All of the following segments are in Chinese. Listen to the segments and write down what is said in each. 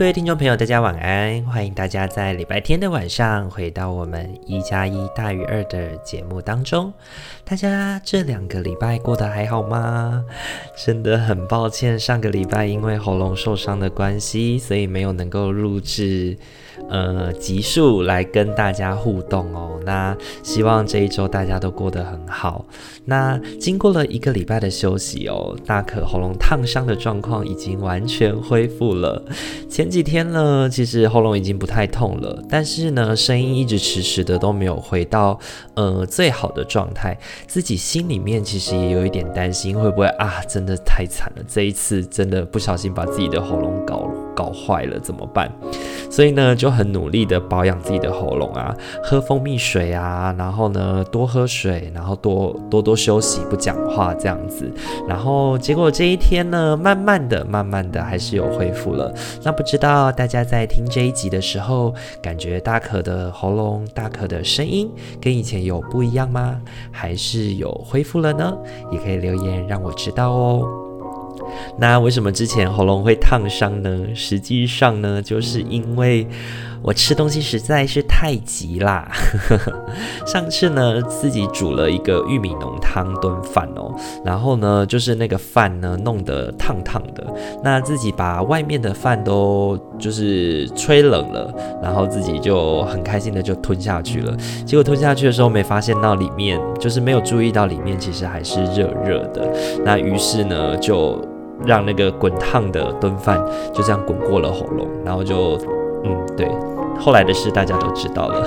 各位听众朋友，大家晚安！欢迎大家在礼拜天的晚上回到我们一加一大于二的节目当中。大家这两个礼拜过得还好吗？真的很抱歉，上个礼拜因为喉咙受伤的关系，所以没有能够录制。呃，集数来跟大家互动哦。那希望这一周大家都过得很好。那经过了一个礼拜的休息哦，大可喉咙烫伤的状况已经完全恢复了。前几天呢，其实喉咙已经不太痛了，但是呢，声音一直迟迟的都没有回到呃最好的状态。自己心里面其实也有一点担心，会不会啊，真的太惨了，这一次真的不小心把自己的喉咙搞了搞坏了，怎么办？所以呢，就很努力的保养自己的喉咙啊，喝蜂蜜水啊，然后呢，多喝水，然后多多多休息，不讲话这样子。然后结果这一天呢，慢慢的、慢慢的还是有恢复了。那不知道大家在听这一集的时候，感觉大可的喉咙、大可的声音跟以前有不一样吗？还是有恢复了呢？也可以留言让我知道哦。那为什么之前喉咙会烫伤呢？实际上呢，就是因为我吃东西实在是太急啦。上次呢，自己煮了一个玉米浓汤炖饭哦，然后呢，就是那个饭呢弄得烫烫的，那自己把外面的饭都就是吹冷了，然后自己就很开心的就吞下去了。结果吞下去的时候没发现到里面，就是没有注意到里面其实还是热热的。那于是呢，就。让那个滚烫的炖饭就这样滚过了喉咙，然后就，嗯，对，后来的事大家都知道了。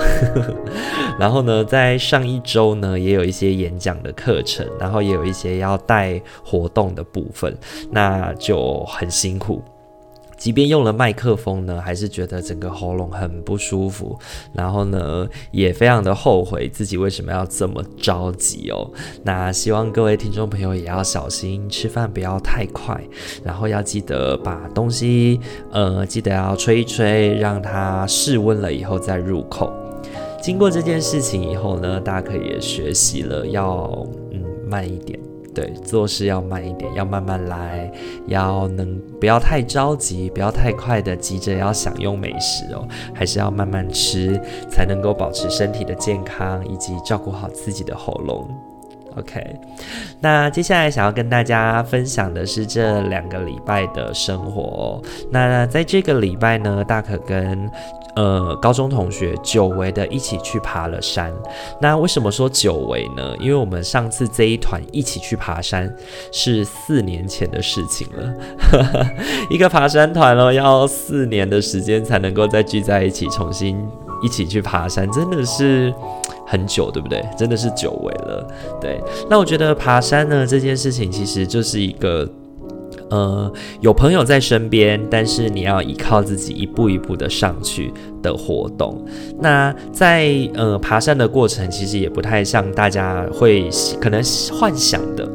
然后呢，在上一周呢，也有一些演讲的课程，然后也有一些要带活动的部分，那就很辛苦。即便用了麦克风呢，还是觉得整个喉咙很不舒服。然后呢，也非常的后悔自己为什么要这么着急哦。那希望各位听众朋友也要小心吃饭，不要太快。然后要记得把东西，呃，记得要吹一吹，让它室温了以后再入口。经过这件事情以后呢，大家可以也学习了要嗯慢一点。对，做事要慢一点，要慢慢来，要能不要太着急，不要太快的急着要享用美食哦，还是要慢慢吃，才能够保持身体的健康，以及照顾好自己的喉咙。OK，那接下来想要跟大家分享的是这两个礼拜的生活。那在这个礼拜呢，大可跟呃，高中同学久违的一起去爬了山。那为什么说久违呢？因为我们上次这一团一起去爬山是四年前的事情了。一个爬山团哦，要四年的时间才能够再聚在一起，重新一起去爬山，真的是很久，对不对？真的是久违了。对，那我觉得爬山呢，这件事情其实就是一个。呃，有朋友在身边，但是你要依靠自己一步一步的上去的活动。那在呃爬山的过程，其实也不太像大家会可能幻想的，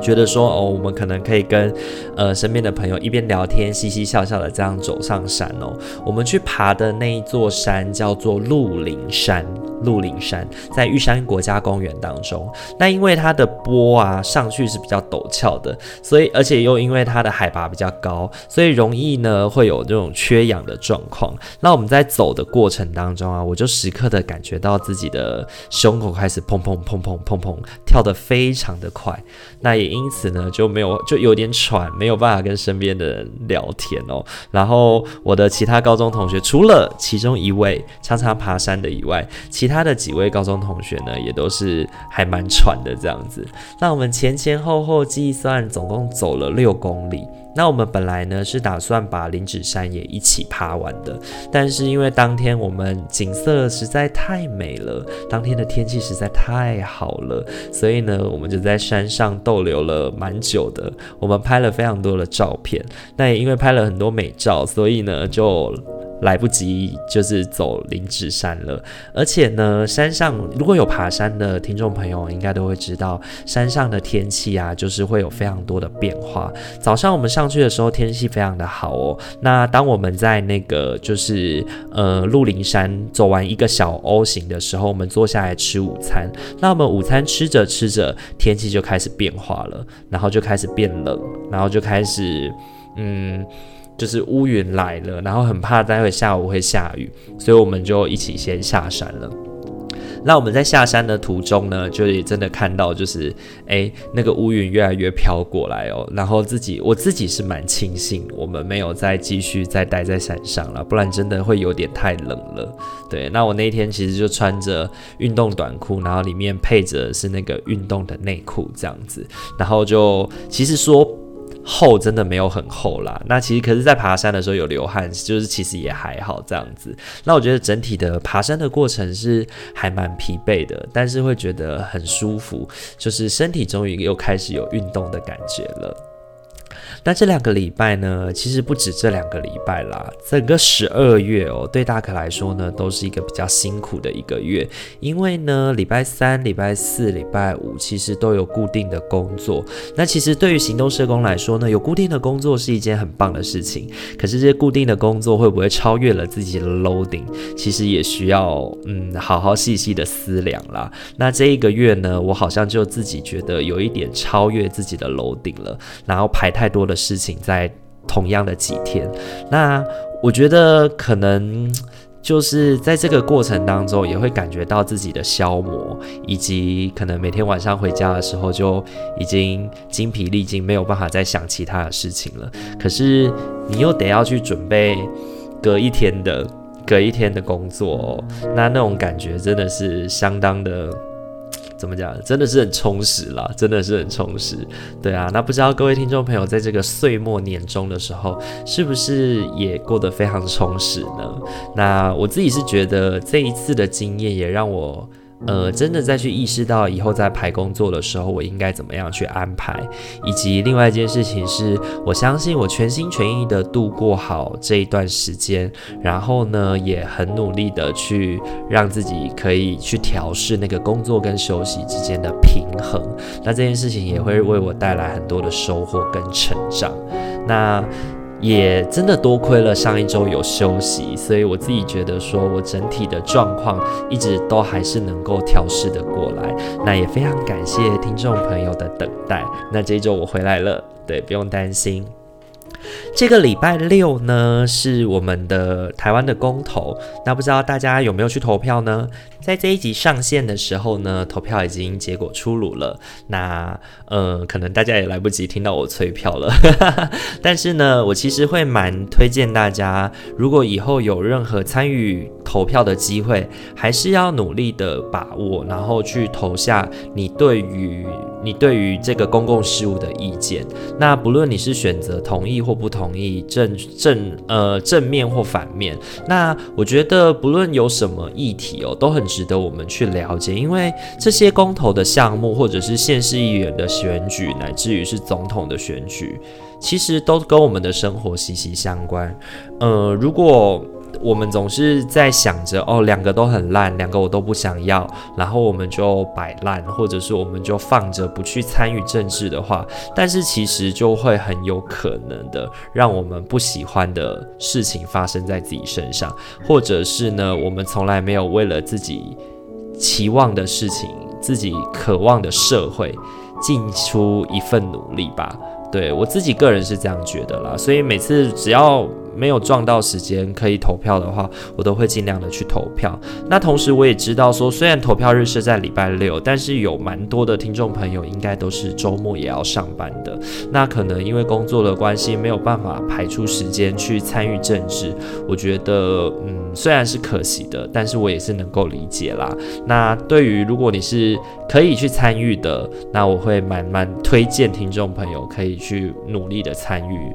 觉得说哦，我们可能可以跟呃身边的朋友一边聊天，嘻嘻笑笑的这样走上山哦。我们去爬的那一座山叫做鹿林山。鹿林山在玉山国家公园当中，那因为它的坡啊上去是比较陡峭的，所以而且又因为它的海拔比较高，所以容易呢会有这种缺氧的状况。那我们在走的过程当中啊，我就时刻的感觉到自己的胸口开始砰砰砰砰砰砰跳得非常的快，那也因此呢就没有就有点喘，没有办法跟身边的人聊天哦。然后我的其他高中同学，除了其中一位常常爬山的以外，其他的几位高中同学呢，也都是还蛮喘的这样子。那我们前前后后计算，总共走了六公里。那我们本来呢是打算把林子山也一起爬完的，但是因为当天我们景色实在太美了，当天的天气实在太好了，所以呢，我们就在山上逗留了蛮久的。我们拍了非常多的照片。那也因为拍了很多美照，所以呢就。来不及就是走林芝山了。而且呢，山上如果有爬山的听众朋友，应该都会知道，山上的天气啊，就是会有非常多的变化。早上我们上去的时候，天气非常的好哦。那当我们在那个就是呃鹿林山走完一个小 O 型的时候，我们坐下来吃午餐。那我们午餐吃着吃着，天气就开始变化了，然后就开始变冷，然后就开始嗯。就是乌云来了，然后很怕待会下午会下雨，所以我们就一起先下山了。那我们在下山的途中呢，就也真的看到，就是诶，那个乌云越来越飘过来哦。然后自己我自己是蛮庆幸，我们没有再继续再待在山上了，不然真的会有点太冷了。对，那我那天其实就穿着运动短裤，然后里面配着是那个运动的内裤这样子，然后就其实说。厚真的没有很厚啦，那其实可是，在爬山的时候有流汗，就是其实也还好这样子。那我觉得整体的爬山的过程是还蛮疲惫的，但是会觉得很舒服，就是身体终于又开始有运动的感觉了。那这两个礼拜呢，其实不止这两个礼拜啦，整个十二月哦，对大可来说呢，都是一个比较辛苦的一个月，因为呢，礼拜三、礼拜四、礼拜五其实都有固定的工作。那其实对于行动社工来说呢，有固定的工作是一件很棒的事情。可是这些固定的工作会不会超越了自己的 loading？其实也需要嗯，好好细细的思量啦。那这一个月呢，我好像就自己觉得有一点超越自己的 loading 了，然后排太多的事情在同样的几天，那我觉得可能就是在这个过程当中，也会感觉到自己的消磨，以及可能每天晚上回家的时候就已经精疲力尽，没有办法再想其他的事情了。可是你又得要去准备隔一天的隔一天的工作，那那种感觉真的是相当的。怎么讲？真的是很充实啦，真的是很充实。对啊，那不知道各位听众朋友在这个岁末年终的时候，是不是也过得非常充实呢？那我自己是觉得这一次的经验也让我。呃，真的再去意识到以后在排工作的时候，我应该怎么样去安排，以及另外一件事情是，我相信我全心全意的度过好这一段时间，然后呢，也很努力的去让自己可以去调试那个工作跟休息之间的平衡。那这件事情也会为我带来很多的收获跟成长。那。也真的多亏了上一周有休息，所以我自己觉得说，我整体的状况一直都还是能够调试的过来。那也非常感谢听众朋友的等待。那这一周我回来了，对，不用担心。这个礼拜六呢，是我们的台湾的公投，那不知道大家有没有去投票呢？在这一集上线的时候呢，投票已经结果出炉了。那呃，可能大家也来不及听到我催票了。但是呢，我其实会蛮推荐大家，如果以后有任何参与投票的机会，还是要努力的把握，然后去投下你对于你对于这个公共事务的意见。那不论你是选择同意或不同意，正正呃正面或反面，那我觉得不论有什么议题哦，都很。值得我们去了解，因为这些公投的项目，或者是县市议员的选举，乃至于是总统的选举，其实都跟我们的生活息息相关。呃，如果我们总是在想着哦，两个都很烂，两个我都不想要，然后我们就摆烂，或者是我们就放着不去参与政治的话，但是其实就会很有可能的让我们不喜欢的事情发生在自己身上，或者是呢，我们从来没有为了自己期望的事情、自己渴望的社会尽出一份努力吧。对，我自己个人是这样觉得啦，所以每次只要。没有撞到时间可以投票的话，我都会尽量的去投票。那同时我也知道说，虽然投票日是在礼拜六，但是有蛮多的听众朋友应该都是周末也要上班的。那可能因为工作的关系，没有办法排出时间去参与政治。我觉得，嗯，虽然是可惜的，但是我也是能够理解啦。那对于如果你是可以去参与的，那我会蛮蛮推荐听众朋友可以去努力的参与。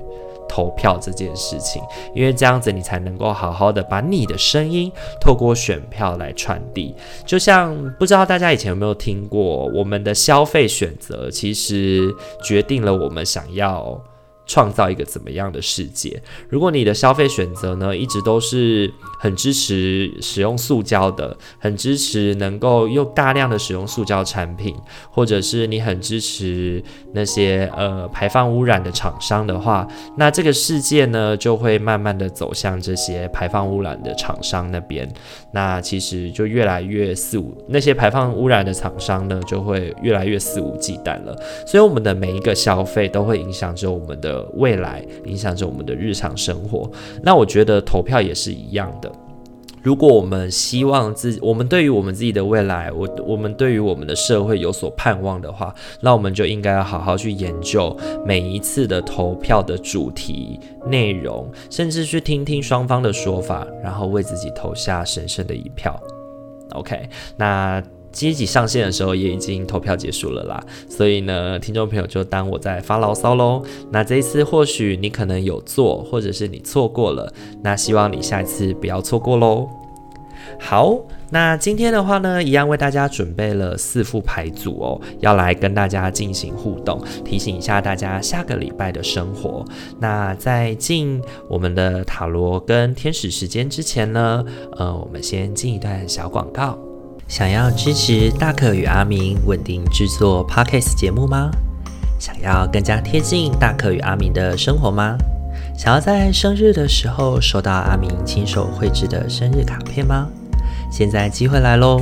投票这件事情，因为这样子你才能够好好的把你的声音透过选票来传递。就像不知道大家以前有没有听过，我们的消费选择其实决定了我们想要创造一个怎么样的世界？如果你的消费选择呢，一直都是很支持使用塑胶的，很支持能够用大量的使用塑胶产品，或者是你很支持那些呃排放污染的厂商的话，那这个世界呢就会慢慢的走向这些排放污染的厂商那边。那其实就越来越肆无，那些排放污染的厂商呢就会越来越肆无忌惮了。所以我们的每一个消费都会影响着我们的。未来影响着我们的日常生活，那我觉得投票也是一样的。如果我们希望自己，我们对于我们自己的未来，我我们对于我们的社会有所盼望的话，那我们就应该要好好去研究每一次的投票的主题内容，甚至去听听双方的说法，然后为自己投下神圣的一票。OK，那。这一集上线的时候也已经投票结束了啦，所以呢，听众朋友就当我在发牢骚喽。那这一次或许你可能有做，或者是你错过了，那希望你下一次不要错过喽。好，那今天的话呢，一样为大家准备了四副牌组哦，要来跟大家进行互动，提醒一下大家下个礼拜的生活。那在进我们的塔罗跟天使时间之前呢，呃，我们先进一段小广告。想要支持大可与阿明稳定制作 Podcast 节目吗？想要更加贴近大可与阿明的生活吗？想要在生日的时候收到阿明亲手绘制的生日卡片吗？现在机会来喽！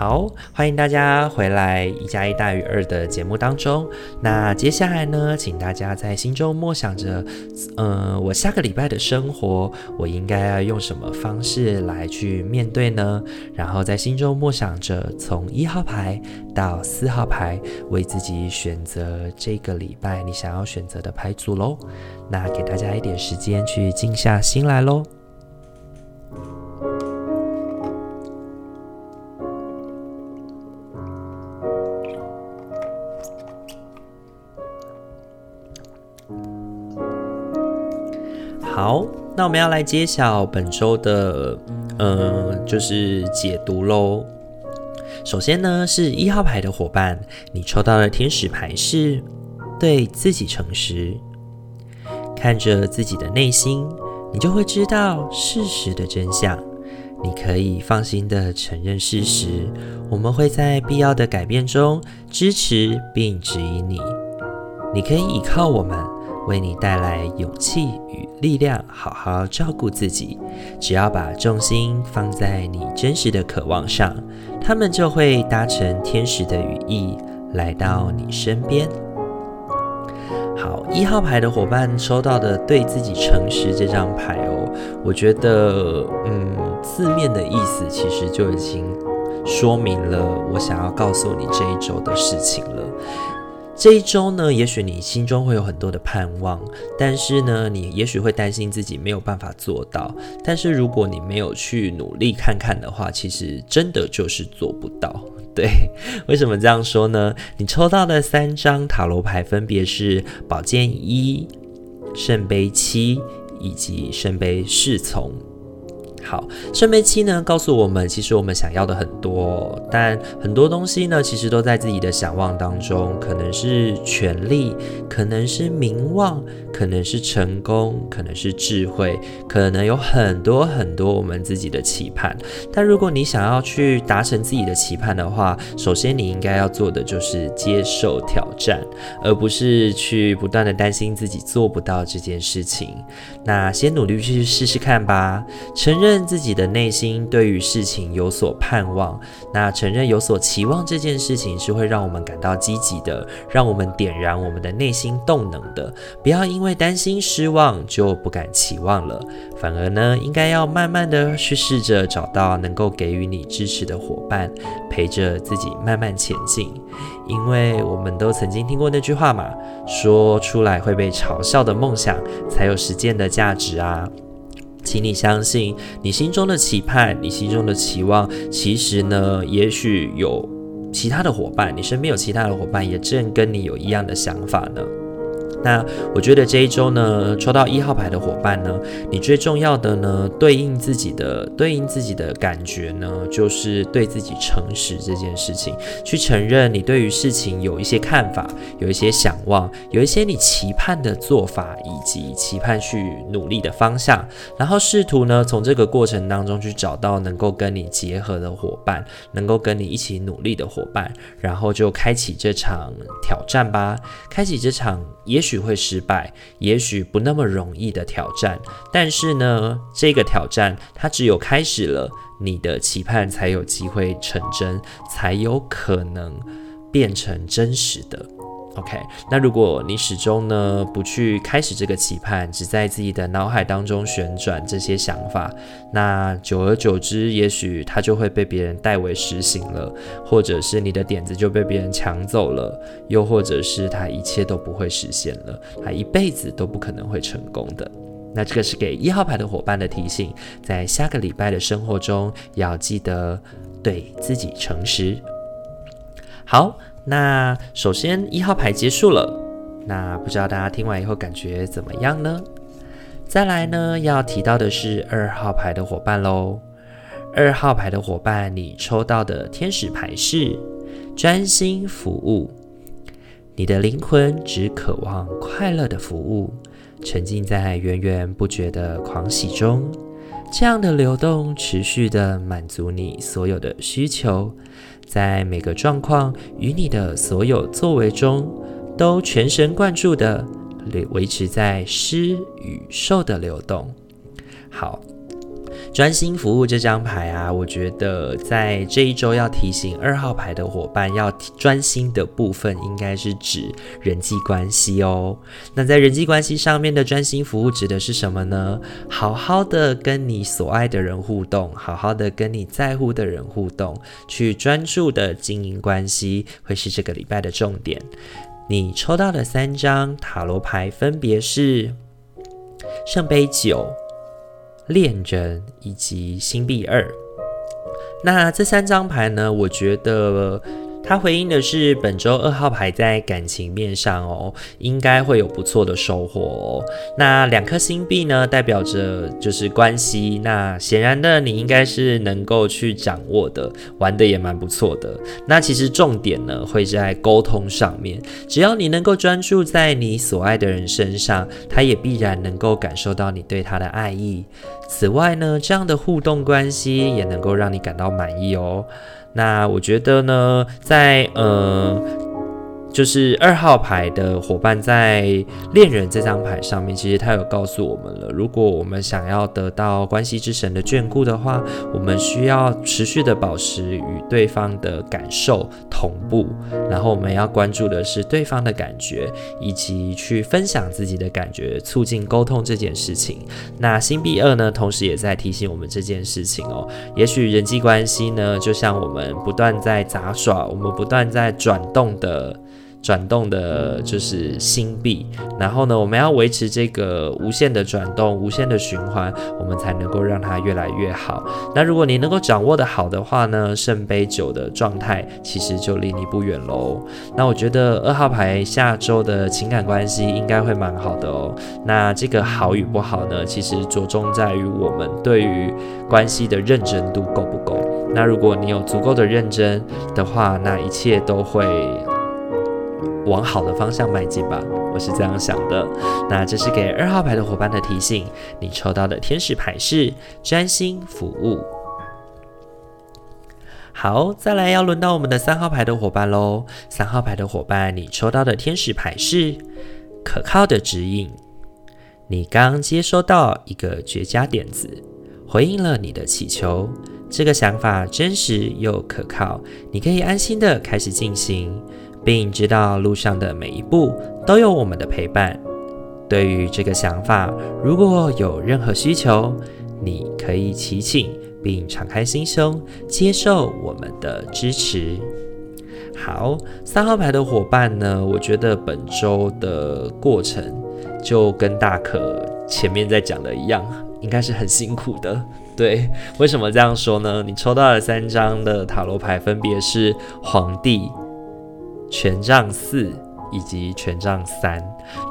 好，欢迎大家回来一加一大于二的节目当中。那接下来呢，请大家在心中默想着，嗯、我下个礼拜的生活，我应该要用什么方式来去面对呢？然后在心中默想着，从一号牌到四号牌，为自己选择这个礼拜你想要选择的牌组喽。那给大家一点时间去静下心来喽。好，那我们要来揭晓本周的，呃，就是解读喽。首先呢，是一号牌的伙伴，你抽到的天使牌是对自己诚实，看着自己的内心，你就会知道事实的真相。你可以放心的承认事实，我们会在必要的改变中支持并指引你。你可以依靠我们。为你带来勇气与力量，好好照顾自己。只要把重心放在你真实的渴望上，他们就会搭乘天使的羽翼来到你身边。好，一号牌的伙伴收到的对自己诚实这张牌哦，我觉得，嗯，字面的意思其实就已经说明了我想要告诉你这一周的事情了。这一周呢，也许你心中会有很多的盼望，但是呢，你也许会担心自己没有办法做到。但是如果你没有去努力看看的话，其实真的就是做不到。对，为什么这样说呢？你抽到的三张塔罗牌分别是宝剑一、圣杯七以及圣杯侍从。好，圣杯七呢，告诉我们，其实我们想要的很多，但很多东西呢，其实都在自己的想望当中，可能是权力，可能是名望，可能是成功，可能是智慧，可能有很多很多我们自己的期盼。但如果你想要去达成自己的期盼的话，首先你应该要做的就是接受挑战，而不是去不断的担心自己做不到这件事情。那先努力去试试看吧，承认。认自己的内心对于事情有所盼望，那承认有所期望这件事情是会让我们感到积极的，让我们点燃我们的内心动能的。不要因为担心失望就不敢期望了，反而呢，应该要慢慢的去试着找到能够给予你支持的伙伴，陪着自己慢慢前进。因为我们都曾经听过那句话嘛，说出来会被嘲笑的梦想才有实践的价值啊。请你相信，你心中的期盼，你心中的期望，其实呢，也许有其他的伙伴，你身边有其他的伙伴也正跟你有一样的想法呢？那我觉得这一周呢，抽到一号牌的伙伴呢，你最重要的呢，对应自己的对应自己的感觉呢，就是对自己诚实这件事情，去承认你对于事情有一些看法，有一些想望，有一些你期盼的做法，以及期盼去努力的方向，然后试图呢，从这个过程当中去找到能够跟你结合的伙伴，能够跟你一起努力的伙伴，然后就开启这场挑战吧，开启这场也许。许会失败，也许不那么容易的挑战，但是呢，这个挑战它只有开始了，你的期盼才有机会成真，才有可能变成真实的。OK，那如果你始终呢不去开始这个期盼，只在自己的脑海当中旋转这些想法，那久而久之，也许它就会被别人代为实行了，或者是你的点子就被别人抢走了，又或者是它一切都不会实现了，它一辈子都不可能会成功的。那这个是给一号牌的伙伴的提醒，在下个礼拜的生活中要记得对自己诚实。好。那首先一号牌结束了，那不知道大家听完以后感觉怎么样呢？再来呢，要提到的是二号牌的伙伴喽。二号牌的伙伴，你抽到的天使牌是专心服务。你的灵魂只渴望快乐的服务，沉浸在源源不绝的狂喜中。这样的流动持续地满足你所有的需求。在每个状况与你的所有作为中，都全神贯注地维持在施与受的流动。好。专心服务这张牌啊，我觉得在这一周要提醒二号牌的伙伴要专心的部分，应该是指人际关系哦。那在人际关系上面的专心服务指的是什么呢？好好的跟你所爱的人互动，好好的跟你在乎的人互动，去专注的经营关系，会是这个礼拜的重点。你抽到的三张塔罗牌分别是圣杯九。恋人以及星币二，那这三张牌呢，我觉得。他回应的是本周二号牌在感情面上哦，应该会有不错的收获哦。那两颗星币呢，代表着就是关系。那显然的，你应该是能够去掌握的，玩的也蛮不错的。那其实重点呢，会在沟通上面。只要你能够专注在你所爱的人身上，他也必然能够感受到你对他的爱意。此外呢，这样的互动关系也能够让你感到满意哦。那我觉得呢，在呃。就是二号牌的伙伴在恋人这张牌上面，其实他有告诉我们了，如果我们想要得到关系之神的眷顾的话，我们需要持续的保持与对方的感受同步，然后我们要关注的是对方的感觉，以及去分享自己的感觉，促进沟通这件事情。那星币二呢，同时也在提醒我们这件事情哦。也许人际关系呢，就像我们不断在杂耍，我们不断在转动的。转动的就是星币，然后呢，我们要维持这个无限的转动、无限的循环，我们才能够让它越来越好。那如果你能够掌握得好的话呢，圣杯九的状态其实就离你不远喽。那我觉得二号牌下周的情感关系应该会蛮好的哦。那这个好与不好呢，其实着重在于我们对于关系的认真度够不够。那如果你有足够的认真的话，那一切都会。往好的方向迈进吧，我是这样想的。那这是给二号牌的伙伴的提醒。你抽到的天使牌是专心服务。好，再来要轮到我们的三号牌的伙伴喽。三号牌的伙伴，你抽到的天使牌是可靠的指引。你刚接收到一个绝佳点子，回应了你的祈求。这个想法真实又可靠，你可以安心的开始进行。并知道路上的每一步都有我们的陪伴。对于这个想法，如果有任何需求，你可以祈请并敞开心胸接受我们的支持。好，三号牌的伙伴呢？我觉得本周的过程就跟大可前面在讲的一样，应该是很辛苦的。对，为什么这样说呢？你抽到了三张的塔罗牌分别是皇帝、权杖四以及权杖三。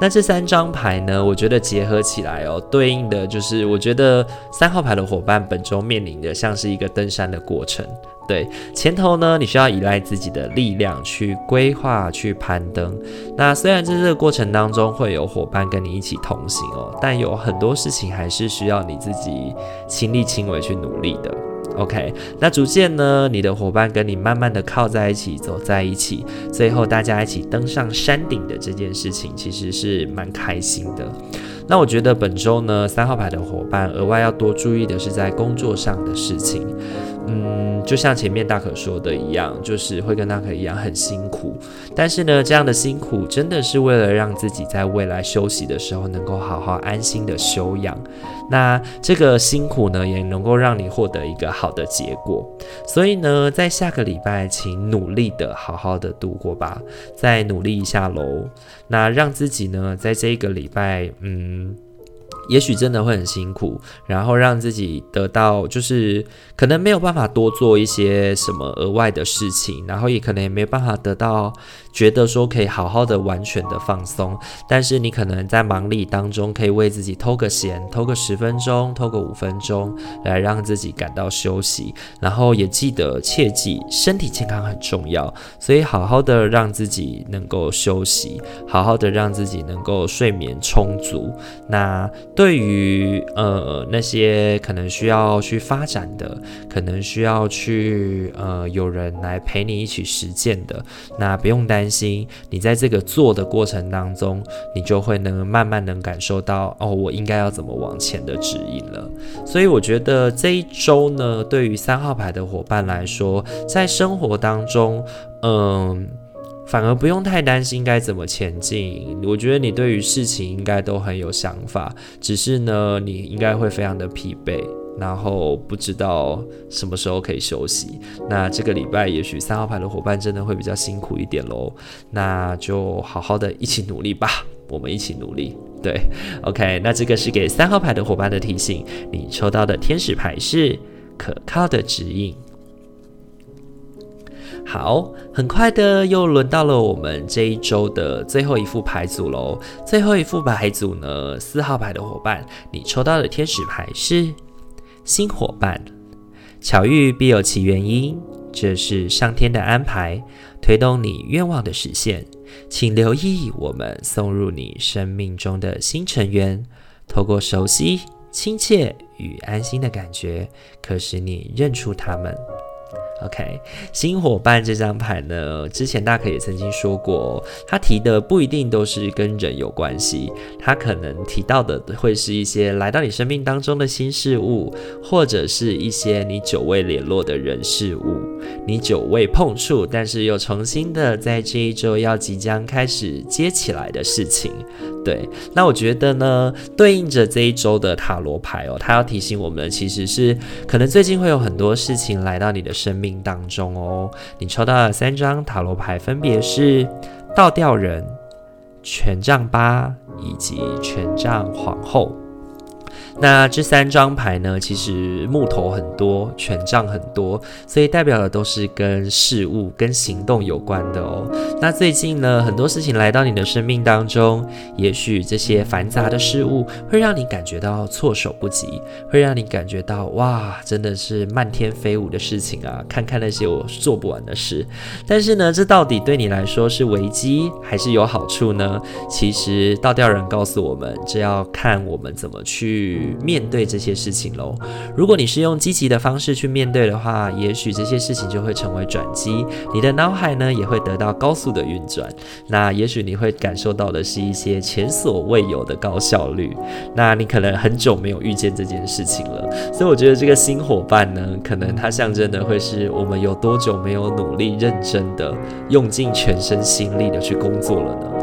那这三张牌呢，我觉得结合起来哦，对应的就是我觉得三号牌的伙伴本周面临的像是一个登山的过程。对，前头呢，你需要依赖自己的力量去规划、去攀登。那虽然在这个过程当中会有伙伴跟你一起同行哦，但有很多事情还是需要你自己亲力亲为去努力的。OK，那逐渐呢，你的伙伴跟你慢慢的靠在一起，走在一起，最后大家一起登上山顶的这件事情，其实是蛮开心的。那我觉得本周呢，三号牌的伙伴额外要多注意的是在工作上的事情。嗯，就像前面大可说的一样，就是会跟大可一样很辛苦，但是呢，这样的辛苦真的是为了让自己在未来休息的时候能够好好安心的休养。那这个辛苦呢，也能够让你获得一个好的结果。所以呢，在下个礼拜，请努力的好好的度过吧，再努力一下喽。那让自己呢，在这个礼拜，嗯。也许真的会很辛苦，然后让自己得到，就是可能没有办法多做一些什么额外的事情，然后也可能也没办法得到。觉得说可以好好的完全的放松，但是你可能在忙里当中可以为自己偷个闲，偷个十分钟，偷个五分钟，来让自己感到休息。然后也记得切记身体健康很重要，所以好好的让自己能够休息，好好的让自己能够睡眠充足。那对于呃那些可能需要去发展的，可能需要去呃有人来陪你一起实践的，那不用担心你在这个做的过程当中，你就会能慢慢能感受到哦，我应该要怎么往前的指引了。所以我觉得这一周呢，对于三号牌的伙伴来说，在生活当中，嗯，反而不用太担心该怎么前进。我觉得你对于事情应该都很有想法，只是呢，你应该会非常的疲惫。然后不知道什么时候可以休息，那这个礼拜也许三号牌的伙伴真的会比较辛苦一点喽，那就好好的一起努力吧，我们一起努力，对，OK，那这个是给三号牌的伙伴的提醒，你抽到的天使牌是可靠的指引。好，很快的又轮到了我们这一周的最后一副牌组喽，最后一副牌组呢，四号牌的伙伴，你抽到的天使牌是。新伙伴，巧遇必有其原因，这是上天的安排，推动你愿望的实现。请留意我们送入你生命中的新成员，透过熟悉、亲切与安心的感觉，可使你认出他们。OK，新伙伴这张牌呢，之前大可也曾经说过，他提的不一定都是跟人有关系，他可能提到的会是一些来到你生命当中的新事物，或者是一些你久未联络的人事物，你久未碰触，但是又重新的在这一周要即将开始接起来的事情。对，那我觉得呢，对应着这一周的塔罗牌哦，他要提醒我们其实是，可能最近会有很多事情来到你的生命当中哦。你抽到的三张塔罗牌分别是倒吊人、权杖八以及权杖皇后。那这三张牌呢，其实木头很多，权杖很多，所以代表的都是跟事物、跟行动有关的哦。那最近呢，很多事情来到你的生命当中，也许这些繁杂的事物会让你感觉到措手不及，会让你感觉到哇，真的是漫天飞舞的事情啊！看看那些我做不完的事。但是呢，这到底对你来说是危机还是有好处呢？其实倒吊人告诉我们，这要看我们怎么去。面对这些事情喽。如果你是用积极的方式去面对的话，也许这些事情就会成为转机，你的脑海呢也会得到高速的运转。那也许你会感受到的是一些前所未有的高效率。那你可能很久没有遇见这件事情了，所以我觉得这个新伙伴呢，可能它象征的会是我们有多久没有努力认真的用尽全身心力的去工作了呢？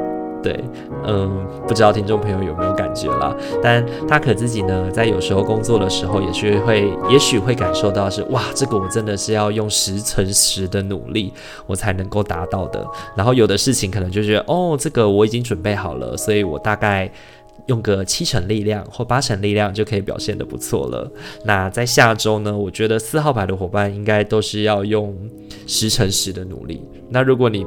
对，嗯，不知道听众朋友有没有感觉啦？但他可自己呢，在有时候工作的时候，也是会，也许会感受到是哇，这个我真的是要用十乘十的努力，我才能够达到的。然后有的事情可能就觉得，哦，这个我已经准备好了，所以我大概用个七成力量或八成力量就可以表现的不错了。那在下周呢，我觉得四号牌的伙伴应该都是要用十乘十的努力。那如果你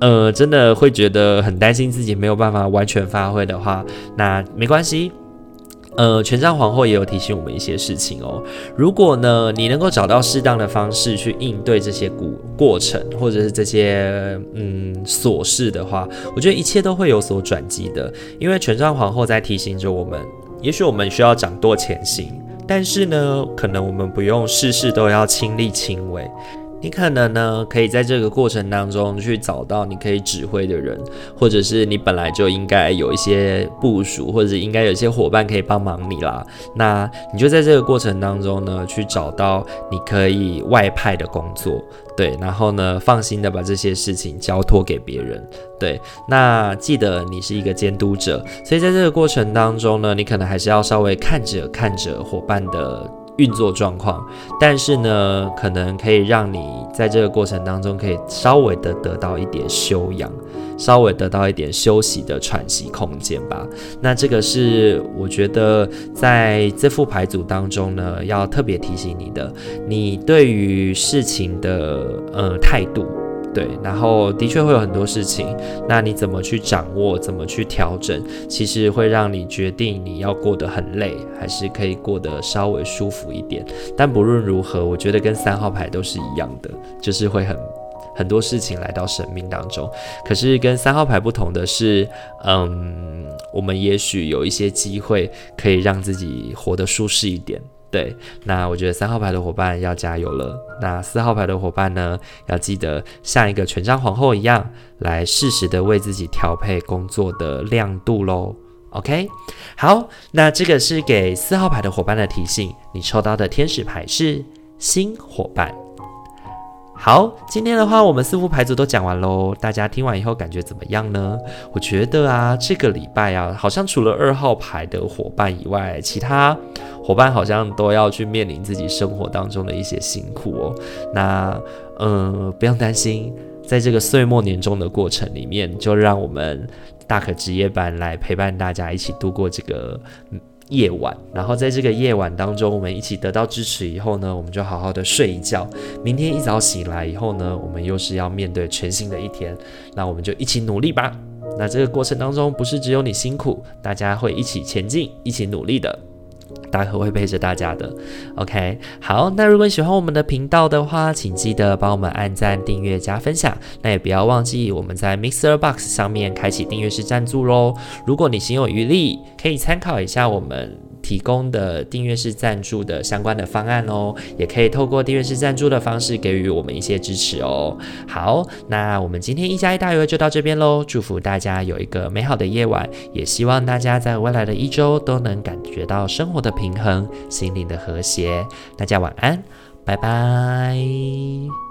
呃真的会觉得很担心自己没有办法完全发挥的话，那没关系。呃，权杖皇后也有提醒我们一些事情哦。如果呢，你能够找到适当的方式去应对这些过过程，或者是这些嗯琐事的话，我觉得一切都会有所转机的。因为权杖皇后在提醒着我们，也许我们需要掌舵前行，但是呢，可能我们不用事事都要亲力亲为。你可能呢，可以在这个过程当中去找到你可以指挥的人，或者是你本来就应该有一些部署，或者应该有一些伙伴可以帮忙你啦。那你就在这个过程当中呢，去找到你可以外派的工作，对，然后呢，放心的把这些事情交托给别人，对。那记得你是一个监督者，所以在这个过程当中呢，你可能还是要稍微看着看着伙伴的。运作状况，但是呢，可能可以让你在这个过程当中，可以稍微的得到一点修养，稍微得到一点休息的喘息空间吧。那这个是我觉得在这副牌组当中呢，要特别提醒你的，你对于事情的呃态度。对，然后的确会有很多事情，那你怎么去掌握，怎么去调整，其实会让你决定你要过得很累，还是可以过得稍微舒服一点。但不论如何，我觉得跟三号牌都是一样的，就是会很很多事情来到生命当中。可是跟三号牌不同的是，嗯，我们也许有一些机会可以让自己活得舒适一点。对，那我觉得三号牌的伙伴要加油了。那四号牌的伙伴呢，要记得像一个权杖皇后一样，来适时的为自己调配工作的亮度喽。OK，好，那这个是给四号牌的伙伴的提醒。你抽到的天使牌是新伙伴。好，今天的话，我们四副牌组都讲完喽。大家听完以后感觉怎么样呢？我觉得啊，这个礼拜啊，好像除了二号牌的伙伴以外，其他伙伴好像都要去面临自己生活当中的一些辛苦哦。那，嗯、不用担心，在这个岁末年终的过程里面，就让我们大可值夜班来陪伴大家一起度过这个。夜晚，然后在这个夜晚当中，我们一起得到支持以后呢，我们就好好的睡一觉。明天一早醒来以后呢，我们又是要面对全新的一天，那我们就一起努力吧。那这个过程当中，不是只有你辛苦，大家会一起前进，一起努力的。大可会陪着大家的，OK。好，那如果你喜欢我们的频道的话，请记得帮我们按赞、订阅、加分享。那也不要忘记我们在 Mixer Box 上面开启订阅式赞助喽。如果你心有余力，可以参考一下我们。提供的订阅式赞助的相关的方案哦，也可以透过订阅式赞助的方式给予我们一些支持哦。好，那我们今天一加一大于二就到这边喽，祝福大家有一个美好的夜晚，也希望大家在未来的一周都能感觉到生活的平衡，心灵的和谐。大家晚安，拜拜。